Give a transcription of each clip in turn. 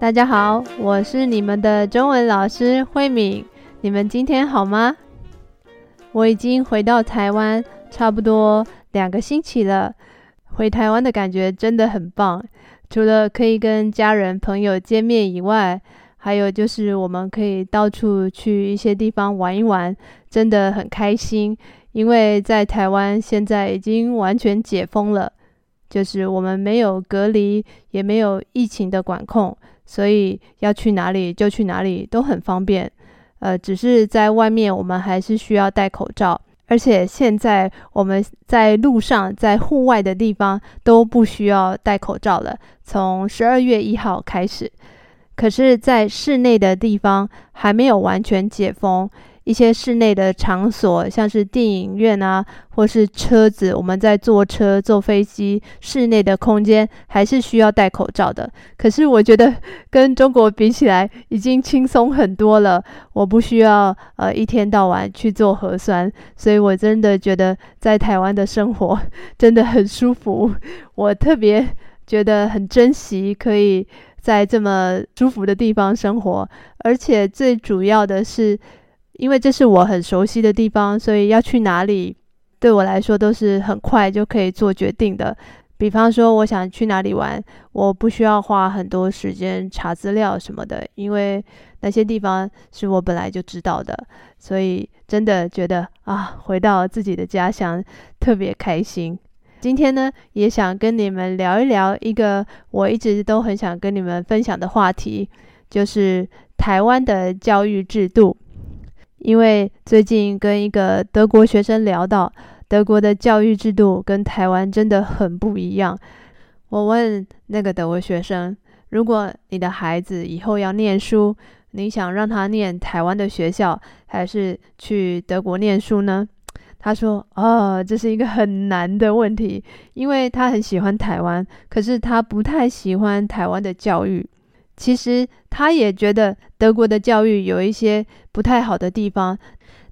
大家好，我是你们的中文老师慧敏。你们今天好吗？我已经回到台湾差不多两个星期了。回台湾的感觉真的很棒，除了可以跟家人朋友见面以外，还有就是我们可以到处去一些地方玩一玩，真的很开心。因为在台湾现在已经完全解封了，就是我们没有隔离，也没有疫情的管控。所以要去哪里就去哪里都很方便，呃，只是在外面我们还是需要戴口罩，而且现在我们在路上、在户外的地方都不需要戴口罩了，从十二月一号开始。可是，在室内的地方还没有完全解封。一些室内的场所，像是电影院啊，或是车子，我们在坐车、坐飞机，室内的空间还是需要戴口罩的。可是我觉得 跟中国比起来，已经轻松很多了。我不需要呃一天到晚去做核酸，所以我真的觉得在台湾的生活 真的很舒服。我特别觉得很珍惜可以在这么舒服的地方生活，而且最主要的是。因为这是我很熟悉的地方，所以要去哪里，对我来说都是很快就可以做决定的。比方说，我想去哪里玩，我不需要花很多时间查资料什么的，因为那些地方是我本来就知道的。所以真的觉得啊，回到自己的家乡特别开心。今天呢，也想跟你们聊一聊一个我一直都很想跟你们分享的话题，就是台湾的教育制度。因为最近跟一个德国学生聊到，德国的教育制度跟台湾真的很不一样。我问那个德国学生：“如果你的孩子以后要念书，你想让他念台湾的学校，还是去德国念书呢？”他说：“哦，这是一个很难的问题，因为他很喜欢台湾，可是他不太喜欢台湾的教育。”其实他也觉得德国的教育有一些不太好的地方，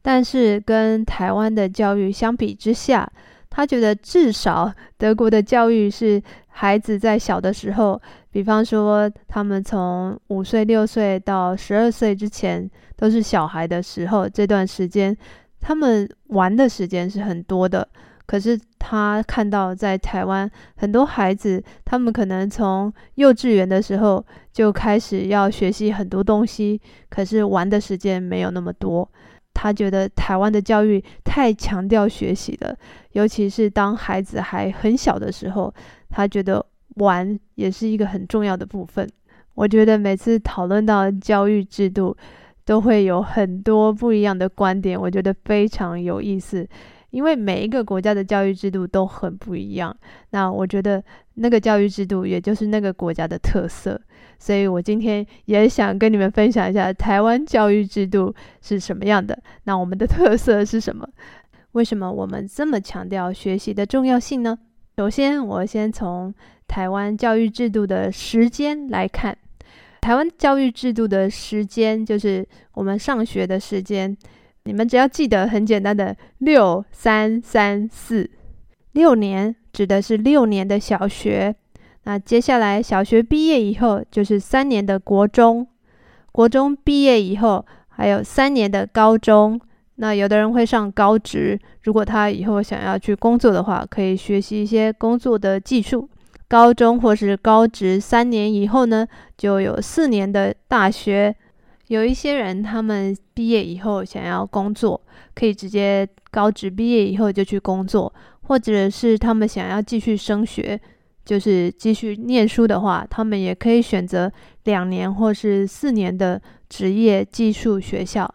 但是跟台湾的教育相比之下，他觉得至少德国的教育是孩子在小的时候，比方说他们从五岁、六岁到十二岁之前都是小孩的时候，这段时间他们玩的时间是很多的。可是他看到在台湾很多孩子，他们可能从幼稚园的时候就开始要学习很多东西，可是玩的时间没有那么多。他觉得台湾的教育太强调学习了，尤其是当孩子还很小的时候，他觉得玩也是一个很重要的部分。我觉得每次讨论到教育制度，都会有很多不一样的观点，我觉得非常有意思。因为每一个国家的教育制度都很不一样，那我觉得那个教育制度也就是那个国家的特色，所以我今天也想跟你们分享一下台湾教育制度是什么样的。那我们的特色是什么？为什么我们这么强调学习的重要性呢？首先，我先从台湾教育制度的时间来看，台湾教育制度的时间就是我们上学的时间。你们只要记得很简单的六三三四，六年指的是六年的小学。那接下来小学毕业以后就是三年的国中，国中毕业以后还有三年的高中。那有的人会上高职，如果他以后想要去工作的话，可以学习一些工作的技术。高中或是高职三年以后呢，就有四年的大学。有一些人，他们毕业以后想要工作，可以直接高职毕业以后就去工作，或者是他们想要继续升学，就是继续念书的话，他们也可以选择两年或是四年的职业技术学校，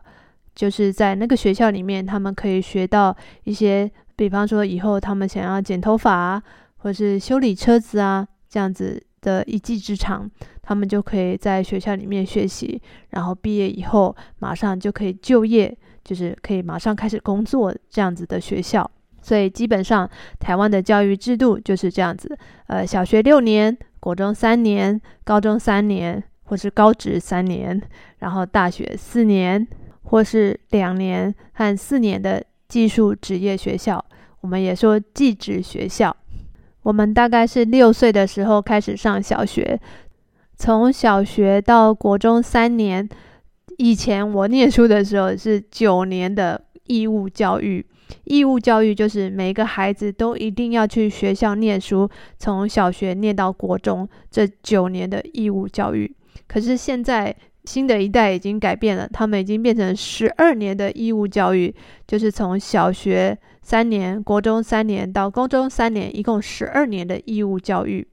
就是在那个学校里面，他们可以学到一些，比方说以后他们想要剪头发啊，或是修理车子啊，这样子的一技之长。他们就可以在学校里面学习，然后毕业以后马上就可以就业，就是可以马上开始工作这样子的学校。所以基本上台湾的教育制度就是这样子：呃，小学六年，国中三年，高中三年，或是高职三年，然后大学四年，或是两年和四年的技术职业学校。我们也说技职学校。我们大概是六岁的时候开始上小学。从小学到国中三年，以前我念书的时候是九年的义务教育。义务教育就是每个孩子都一定要去学校念书，从小学念到国中，这九年的义务教育。可是现在新的一代已经改变了，他们已经变成十二年的义务教育，就是从小学三年、国中三年到高中三年，一共十二年的义务教育。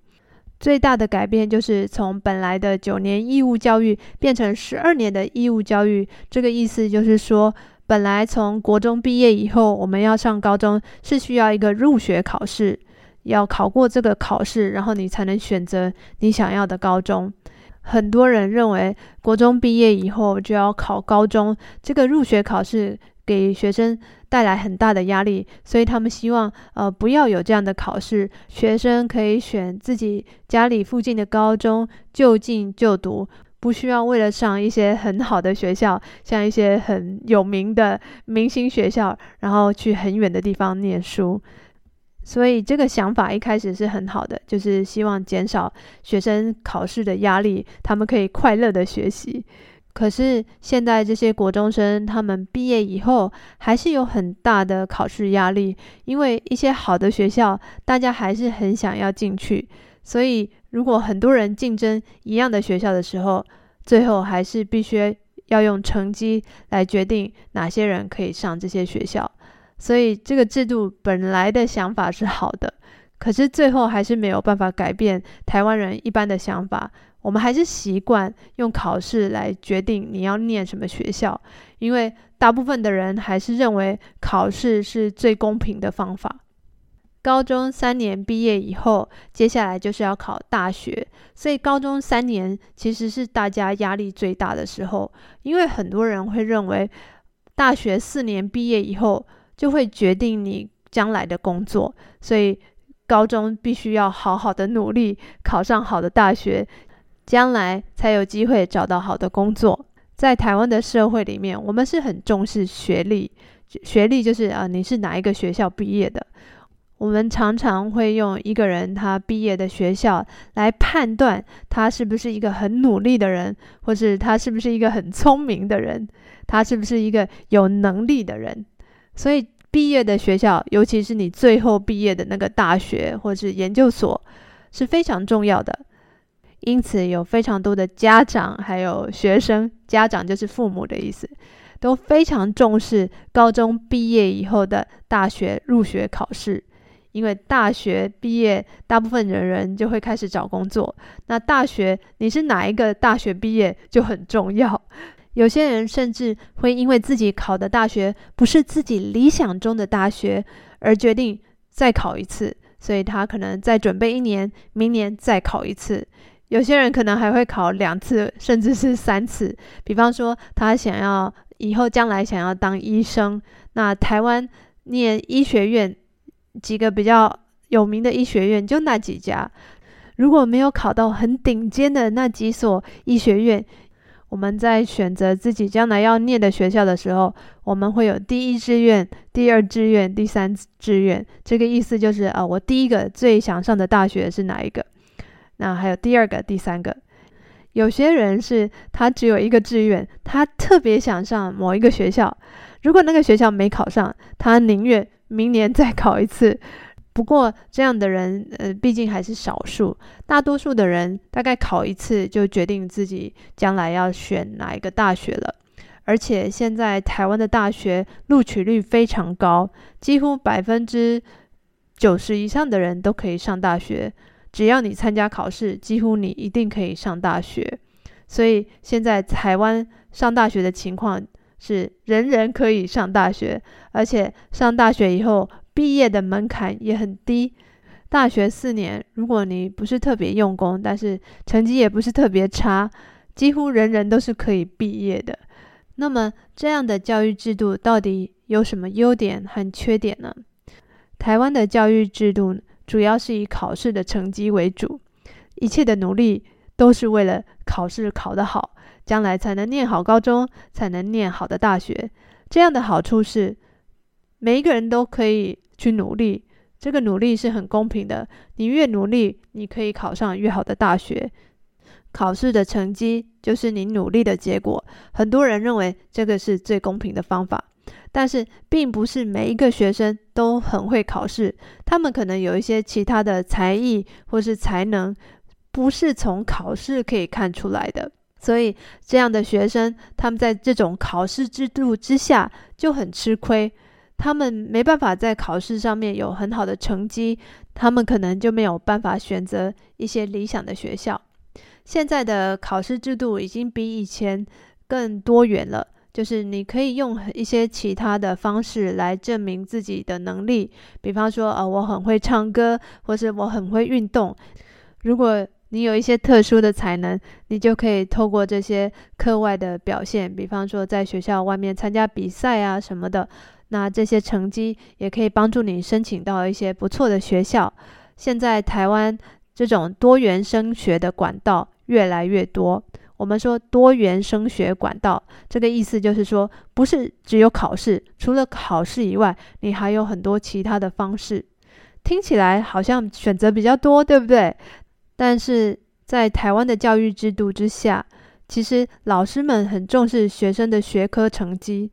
最大的改变就是从本来的九年义务教育变成十二年的义务教育。这个意思就是说，本来从国中毕业以后，我们要上高中是需要一个入学考试，要考过这个考试，然后你才能选择你想要的高中。很多人认为国中毕业以后就要考高中，这个入学考试给学生带来很大的压力，所以他们希望呃不要有这样的考试，学生可以选自己家里附近的高中就近就读，不需要为了上一些很好的学校，像一些很有名的明星学校，然后去很远的地方念书。所以这个想法一开始是很好的，就是希望减少学生考试的压力，他们可以快乐的学习。可是现在这些国中生，他们毕业以后还是有很大的考试压力，因为一些好的学校，大家还是很想要进去。所以如果很多人竞争一样的学校的时候，最后还是必须要用成绩来决定哪些人可以上这些学校。所以这个制度本来的想法是好的，可是最后还是没有办法改变台湾人一般的想法。我们还是习惯用考试来决定你要念什么学校，因为大部分的人还是认为考试是最公平的方法。高中三年毕业以后，接下来就是要考大学，所以高中三年其实是大家压力最大的时候，因为很多人会认为大学四年毕业以后就会决定你将来的工作，所以高中必须要好好的努力，考上好的大学。将来才有机会找到好的工作。在台湾的社会里面，我们是很重视学历，学历就是啊，你是哪一个学校毕业的。我们常常会用一个人他毕业的学校来判断他是不是一个很努力的人，或是他是不是一个很聪明的人，他是不是一个有能力的人。所以毕业的学校，尤其是你最后毕业的那个大学或是研究所，是非常重要的。因此，有非常多的家长还有学生，家长就是父母的意思，都非常重视高中毕业以后的大学入学考试。因为大学毕业，大部分的人就会开始找工作。那大学你是哪一个大学毕业就很重要。有些人甚至会因为自己考的大学不是自己理想中的大学，而决定再考一次，所以他可能再准备一年，明年再考一次。有些人可能还会考两次，甚至是三次。比方说，他想要以后将来想要当医生，那台湾念医学院几个比较有名的医学院就那几家。如果没有考到很顶尖的那几所医学院，我们在选择自己将来要念的学校的时候，我们会有第一志愿、第二志愿、第三志愿。这个意思就是啊，我第一个最想上的大学是哪一个？那还有第二个、第三个，有些人是他只有一个志愿，他特别想上某一个学校。如果那个学校没考上，他宁愿明年再考一次。不过这样的人，呃，毕竟还是少数。大多数的人大概考一次就决定自己将来要选哪一个大学了。而且现在台湾的大学录取率非常高，几乎百分之九十以上的人都可以上大学。只要你参加考试，几乎你一定可以上大学。所以现在台湾上大学的情况是人人可以上大学，而且上大学以后毕业的门槛也很低。大学四年，如果你不是特别用功，但是成绩也不是特别差，几乎人人都是可以毕业的。那么这样的教育制度到底有什么优点和缺点呢？台湾的教育制度，主要是以考试的成绩为主，一切的努力都是为了考试考得好，将来才能念好高中，才能念好的大学。这样的好处是，每一个人都可以去努力，这个努力是很公平的。你越努力，你可以考上越好的大学。考试的成绩就是你努力的结果。很多人认为这个是最公平的方法，但是并不是每一个学生都很会考试，他们可能有一些其他的才艺或是才能，不是从考试可以看出来的。所以这样的学生，他们在这种考试制度之下就很吃亏。他们没办法在考试上面有很好的成绩，他们可能就没有办法选择一些理想的学校。现在的考试制度已经比以前更多元了，就是你可以用一些其他的方式来证明自己的能力，比方说，呃，我很会唱歌，或是我很会运动。如果你有一些特殊的才能，你就可以透过这些课外的表现，比方说在学校外面参加比赛啊什么的。那这些成绩也可以帮助你申请到一些不错的学校。现在台湾这种多元升学的管道越来越多。我们说多元升学管道，这个意思就是说，不是只有考试，除了考试以外，你还有很多其他的方式。听起来好像选择比较多，对不对？但是在台湾的教育制度之下，其实老师们很重视学生的学科成绩。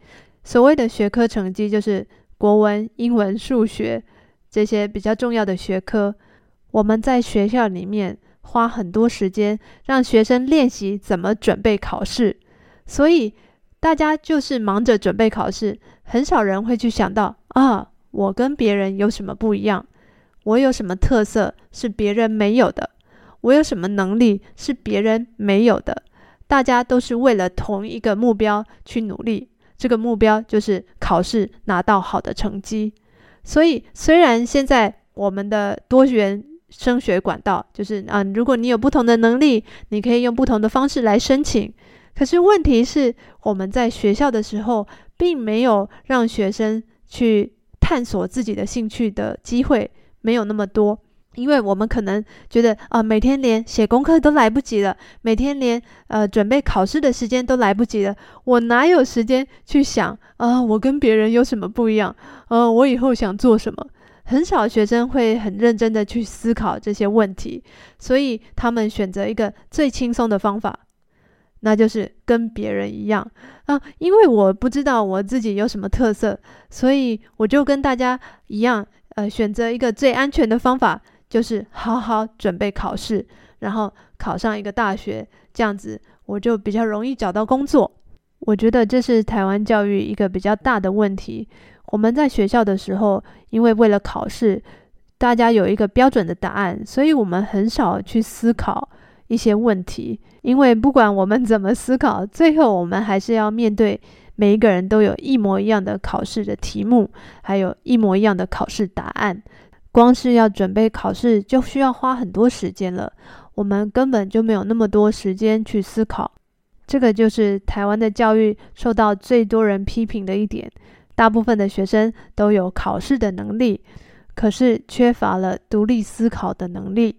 所谓的学科成绩，就是国文、英文、数学这些比较重要的学科。我们在学校里面花很多时间，让学生练习怎么准备考试。所以大家就是忙着准备考试，很少人会去想到啊，我跟别人有什么不一样？我有什么特色是别人没有的？我有什么能力是别人没有的？大家都是为了同一个目标去努力。这个目标就是考试拿到好的成绩，所以虽然现在我们的多元升学管道就是啊，如果你有不同的能力，你可以用不同的方式来申请。可是问题是，我们在学校的时候，并没有让学生去探索自己的兴趣的机会，没有那么多。因为我们可能觉得啊、每天连写功课都来不及了，每天连呃准备考试的时间都来不及了，我哪有时间去想啊、我跟别人有什么不一样？呃，我以后想做什么？很少学生会很认真的去思考这些问题，所以他们选择一个最轻松的方法，那就是跟别人一样啊。因为我不知道我自己有什么特色，所以我就跟大家一样，呃，选择一个最安全的方法。就是好好准备考试，然后考上一个大学，这样子我就比较容易找到工作。我觉得这是台湾教育一个比较大的问题。我们在学校的时候，因为为了考试，大家有一个标准的答案，所以我们很少去思考一些问题。因为不管我们怎么思考，最后我们还是要面对每一个人都有一模一样的考试的题目，还有一模一样的考试答案。光是要准备考试就需要花很多时间了，我们根本就没有那么多时间去思考。这个就是台湾的教育受到最多人批评的一点。大部分的学生都有考试的能力，可是缺乏了独立思考的能力。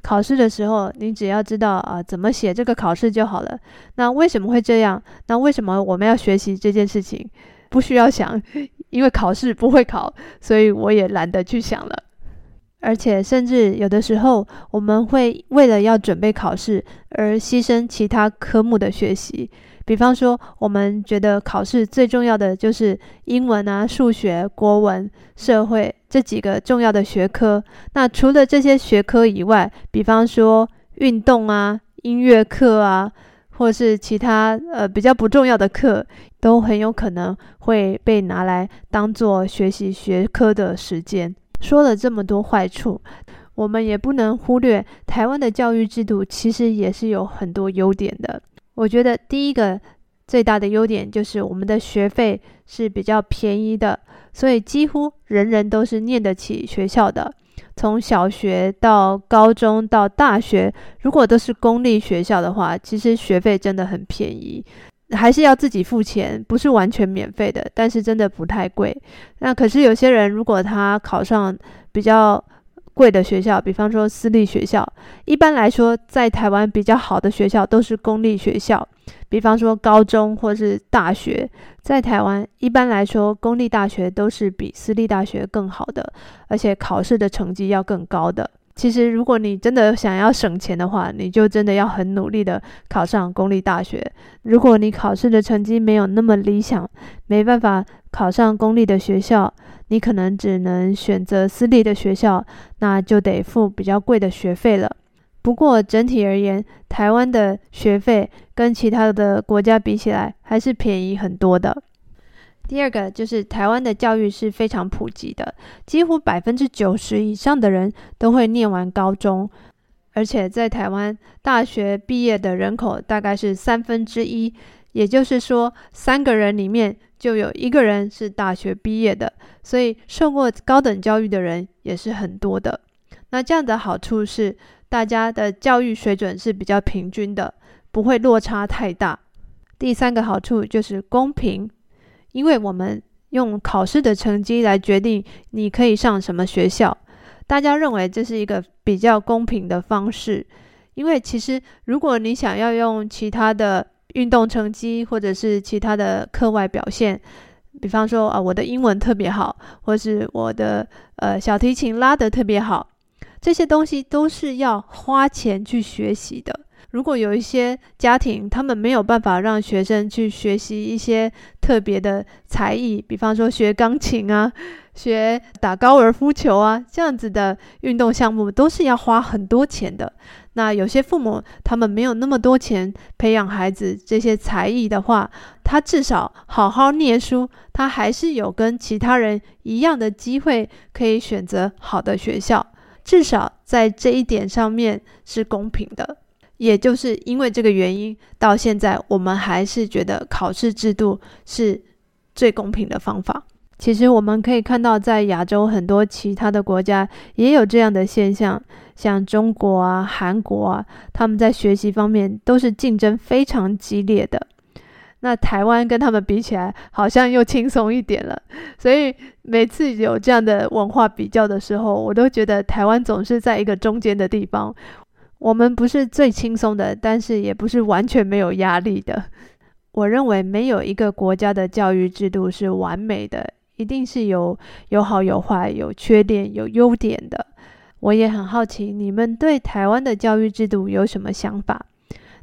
考试的时候，你只要知道啊，怎么写这个考试就好了。那为什么会这样？那为什么我们要学习这件事情？不需要想。因为考试不会考，所以我也懒得去想了。而且，甚至有的时候，我们会为了要准备考试而牺牲其他科目的学习。比方说，我们觉得考试最重要的就是英文啊、数学、国文、社会这几个重要的学科。那除了这些学科以外，比方说运动啊、音乐课啊。或是其他呃比较不重要的课，都很有可能会被拿来当做学习学科的时间。说了这么多坏处，我们也不能忽略台湾的教育制度其实也是有很多优点的。我觉得第一个最大的优点就是我们的学费是比较便宜的，所以几乎人人都是念得起学校的。从小学到高中到大学，如果都是公立学校的话，其实学费真的很便宜，还是要自己付钱，不是完全免费的，但是真的不太贵。那可是有些人，如果他考上比较贵的学校，比方说私立学校，一般来说，在台湾比较好的学校都是公立学校。比方说高中或是大学，在台湾一般来说，公立大学都是比私立大学更好的，而且考试的成绩要更高的。其实，如果你真的想要省钱的话，你就真的要很努力的考上公立大学。如果你考试的成绩没有那么理想，没办法考上公立的学校，你可能只能选择私立的学校，那就得付比较贵的学费了。不过整体而言，台湾的学费跟其他的国家比起来，还是便宜很多的。第二个就是台湾的教育是非常普及的，几乎百分之九十以上的人都会念完高中，而且在台湾大学毕业的人口大概是三分之一，也就是说三个人里面就有一个人是大学毕业的，所以受过高等教育的人也是很多的。那这样的好处是大家的教育水准是比较平均的，不会落差太大。第三个好处就是公平。因为我们用考试的成绩来决定你可以上什么学校，大家认为这是一个比较公平的方式。因为其实如果你想要用其他的运动成绩或者是其他的课外表现，比方说啊，我的英文特别好，或是我的呃小提琴拉得特别好，这些东西都是要花钱去学习的。如果有一些家庭，他们没有办法让学生去学习一些特别的才艺，比方说学钢琴啊、学打高尔夫球啊，这样子的运动项目都是要花很多钱的。那有些父母他们没有那么多钱培养孩子这些才艺的话，他至少好好念书，他还是有跟其他人一样的机会可以选择好的学校，至少在这一点上面是公平的。也就是因为这个原因，到现在我们还是觉得考试制度是最公平的方法。其实我们可以看到，在亚洲很多其他的国家也有这样的现象，像中国啊、韩国啊，他们在学习方面都是竞争非常激烈的。那台湾跟他们比起来，好像又轻松一点了。所以每次有这样的文化比较的时候，我都觉得台湾总是在一个中间的地方。我们不是最轻松的，但是也不是完全没有压力的。我认为没有一个国家的教育制度是完美的，一定是有有好有坏，有缺点有优点的。我也很好奇，你们对台湾的教育制度有什么想法？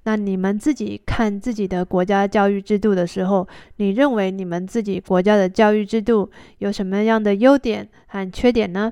那你们自己看自己的国家教育制度的时候，你认为你们自己国家的教育制度有什么样的优点和缺点呢？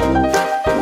Música